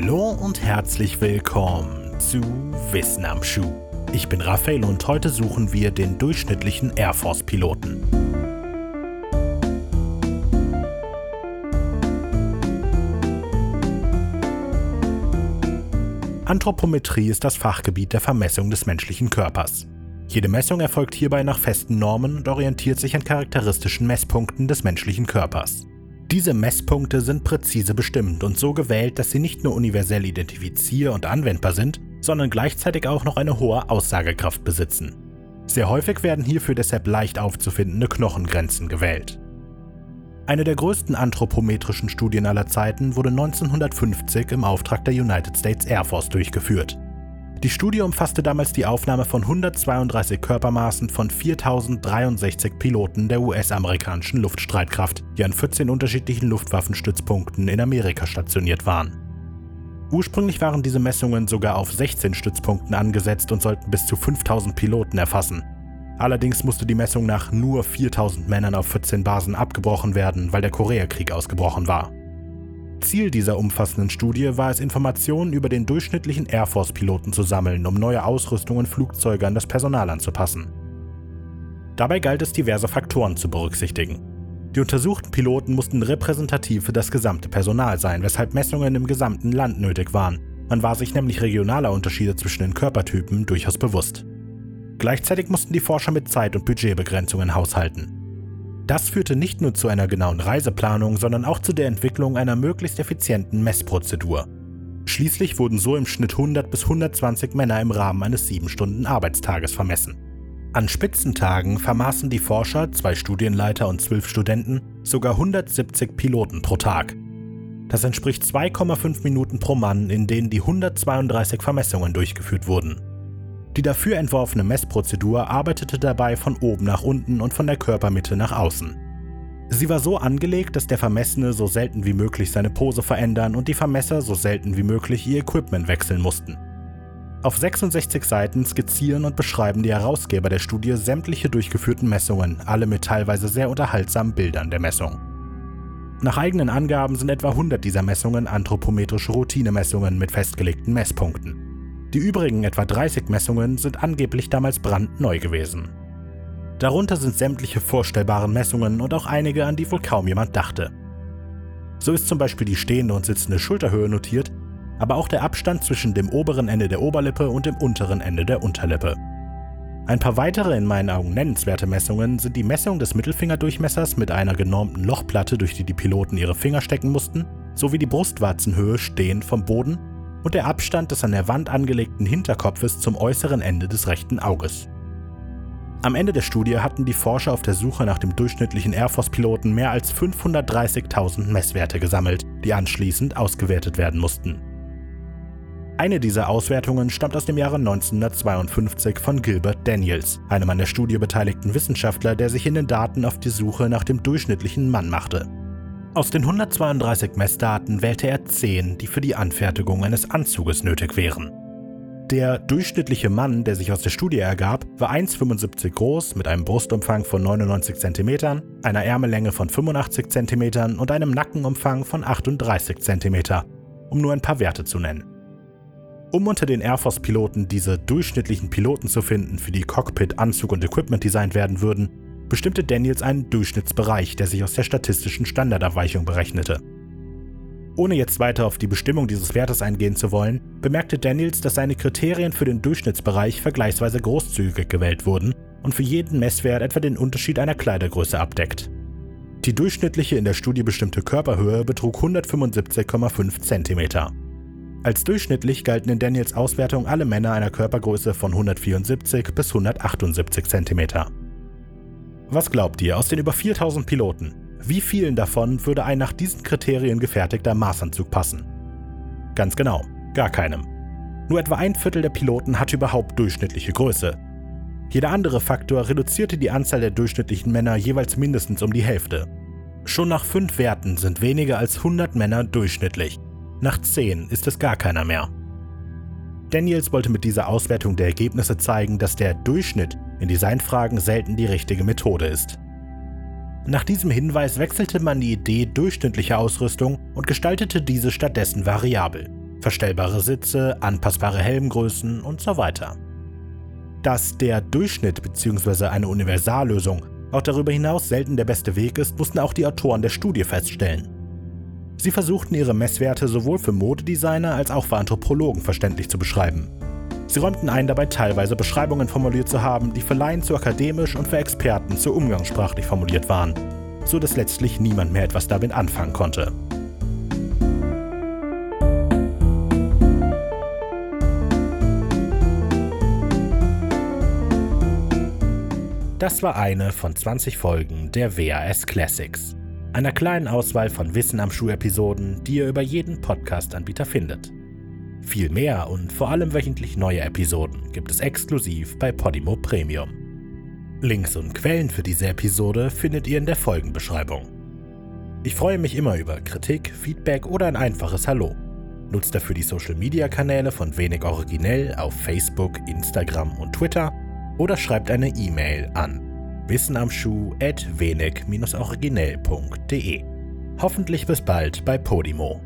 Hallo und herzlich willkommen zu Wissen am Schuh. Ich bin Raphael und heute suchen wir den durchschnittlichen Air Force-Piloten. Anthropometrie ist das Fachgebiet der Vermessung des menschlichen Körpers. Jede Messung erfolgt hierbei nach festen Normen und orientiert sich an charakteristischen Messpunkten des menschlichen Körpers. Diese Messpunkte sind präzise bestimmt und so gewählt, dass sie nicht nur universell identifizier- und anwendbar sind, sondern gleichzeitig auch noch eine hohe Aussagekraft besitzen. Sehr häufig werden hierfür deshalb leicht aufzufindende Knochengrenzen gewählt. Eine der größten anthropometrischen Studien aller Zeiten wurde 1950 im Auftrag der United States Air Force durchgeführt. Die Studie umfasste damals die Aufnahme von 132 Körpermaßen von 4063 Piloten der US-amerikanischen Luftstreitkraft, die an 14 unterschiedlichen Luftwaffenstützpunkten in Amerika stationiert waren. Ursprünglich waren diese Messungen sogar auf 16 Stützpunkten angesetzt und sollten bis zu 5000 Piloten erfassen. Allerdings musste die Messung nach nur 4000 Männern auf 14 Basen abgebrochen werden, weil der Koreakrieg ausgebrochen war. Ziel dieser umfassenden Studie war es, Informationen über den durchschnittlichen Air Force-Piloten zu sammeln, um neue Ausrüstung und Flugzeuge an das Personal anzupassen. Dabei galt es, diverse Faktoren zu berücksichtigen. Die untersuchten Piloten mussten repräsentativ für das gesamte Personal sein, weshalb Messungen im gesamten Land nötig waren. Man war sich nämlich regionaler Unterschiede zwischen den Körpertypen durchaus bewusst. Gleichzeitig mussten die Forscher mit Zeit- und Budgetbegrenzungen haushalten. Das führte nicht nur zu einer genauen Reiseplanung, sondern auch zu der Entwicklung einer möglichst effizienten Messprozedur. Schließlich wurden so im Schnitt 100 bis 120 Männer im Rahmen eines 7-Stunden-Arbeitstages vermessen. An Spitzentagen vermaßen die Forscher, zwei Studienleiter und zwölf Studenten, sogar 170 Piloten pro Tag. Das entspricht 2,5 Minuten pro Mann, in denen die 132 Vermessungen durchgeführt wurden. Die dafür entworfene Messprozedur arbeitete dabei von oben nach unten und von der Körpermitte nach außen. Sie war so angelegt, dass der Vermessene so selten wie möglich seine Pose verändern und die Vermesser so selten wie möglich ihr Equipment wechseln mussten. Auf 66 Seiten skizzieren und beschreiben die Herausgeber der Studie sämtliche durchgeführten Messungen, alle mit teilweise sehr unterhaltsamen Bildern der Messung. Nach eigenen Angaben sind etwa 100 dieser Messungen anthropometrische Routinemessungen mit festgelegten Messpunkten. Die übrigen etwa 30 Messungen sind angeblich damals brandneu gewesen. Darunter sind sämtliche vorstellbaren Messungen und auch einige, an die wohl kaum jemand dachte. So ist zum Beispiel die stehende und sitzende Schulterhöhe notiert, aber auch der Abstand zwischen dem oberen Ende der Oberlippe und dem unteren Ende der Unterlippe. Ein paar weitere in meinen Augen nennenswerte Messungen sind die Messung des Mittelfingerdurchmessers mit einer genormten Lochplatte, durch die die Piloten ihre Finger stecken mussten, sowie die Brustwarzenhöhe stehend vom Boden und der Abstand des an der Wand angelegten Hinterkopfes zum äußeren Ende des rechten Auges. Am Ende der Studie hatten die Forscher auf der Suche nach dem durchschnittlichen Air Force-Piloten mehr als 530.000 Messwerte gesammelt, die anschließend ausgewertet werden mussten. Eine dieser Auswertungen stammt aus dem Jahre 1952 von Gilbert Daniels, einem an der Studie beteiligten Wissenschaftler, der sich in den Daten auf die Suche nach dem durchschnittlichen Mann machte. Aus den 132 Messdaten wählte er 10, die für die Anfertigung eines Anzuges nötig wären. Der durchschnittliche Mann, der sich aus der Studie ergab, war 1,75 groß mit einem Brustumfang von 99 cm, einer Ärmellänge von 85 cm und einem Nackenumfang von 38 cm, um nur ein paar Werte zu nennen. Um unter den Air Force-Piloten diese durchschnittlichen Piloten zu finden, für die Cockpit, Anzug und Equipment designt werden würden, bestimmte Daniels einen Durchschnittsbereich, der sich aus der statistischen Standardabweichung berechnete. Ohne jetzt weiter auf die Bestimmung dieses Wertes eingehen zu wollen, bemerkte Daniels, dass seine Kriterien für den Durchschnittsbereich vergleichsweise großzügig gewählt wurden und für jeden Messwert etwa den Unterschied einer Kleidergröße abdeckt. Die durchschnittliche in der Studie bestimmte Körperhöhe betrug 175,5 cm. Als durchschnittlich galten in Daniels Auswertung alle Männer einer Körpergröße von 174 bis 178 cm. Was glaubt ihr aus den über 4000 Piloten? Wie vielen davon würde ein nach diesen Kriterien gefertigter Maßanzug passen? Ganz genau, gar keinem. Nur etwa ein Viertel der Piloten hatte überhaupt durchschnittliche Größe. Jeder andere Faktor reduzierte die Anzahl der durchschnittlichen Männer jeweils mindestens um die Hälfte. Schon nach fünf Werten sind weniger als 100 Männer durchschnittlich. Nach zehn ist es gar keiner mehr. Daniels wollte mit dieser Auswertung der Ergebnisse zeigen, dass der Durchschnitt in Designfragen selten die richtige Methode ist. Nach diesem Hinweis wechselte man die Idee durchschnittlicher Ausrüstung und gestaltete diese stattdessen variabel. verstellbare Sitze, anpassbare Helmgrößen und so weiter. Dass der Durchschnitt bzw. eine Universallösung auch darüber hinaus selten der beste Weg ist, mussten auch die Autoren der Studie feststellen. Sie versuchten ihre Messwerte sowohl für Modedesigner als auch für Anthropologen verständlich zu beschreiben. Sie räumten ein, dabei teilweise Beschreibungen formuliert zu haben, die für Laien zu akademisch und für Experten zu umgangssprachlich formuliert waren, so dass letztlich niemand mehr etwas damit anfangen konnte. Das war eine von 20 Folgen der WAS Classics, einer kleinen Auswahl von Wissen am Schuh-Episoden, die ihr über jeden Podcast-Anbieter findet. Viel mehr und vor allem wöchentlich neue Episoden gibt es exklusiv bei Podimo Premium. Links und Quellen für diese Episode findet ihr in der Folgenbeschreibung. Ich freue mich immer über Kritik, Feedback oder ein einfaches Hallo. Nutzt dafür die Social Media Kanäle von Wenig Originell auf Facebook, Instagram und Twitter oder schreibt eine E-Mail an wissenamschuh at wenig-originell.de. Hoffentlich bis bald bei Podimo.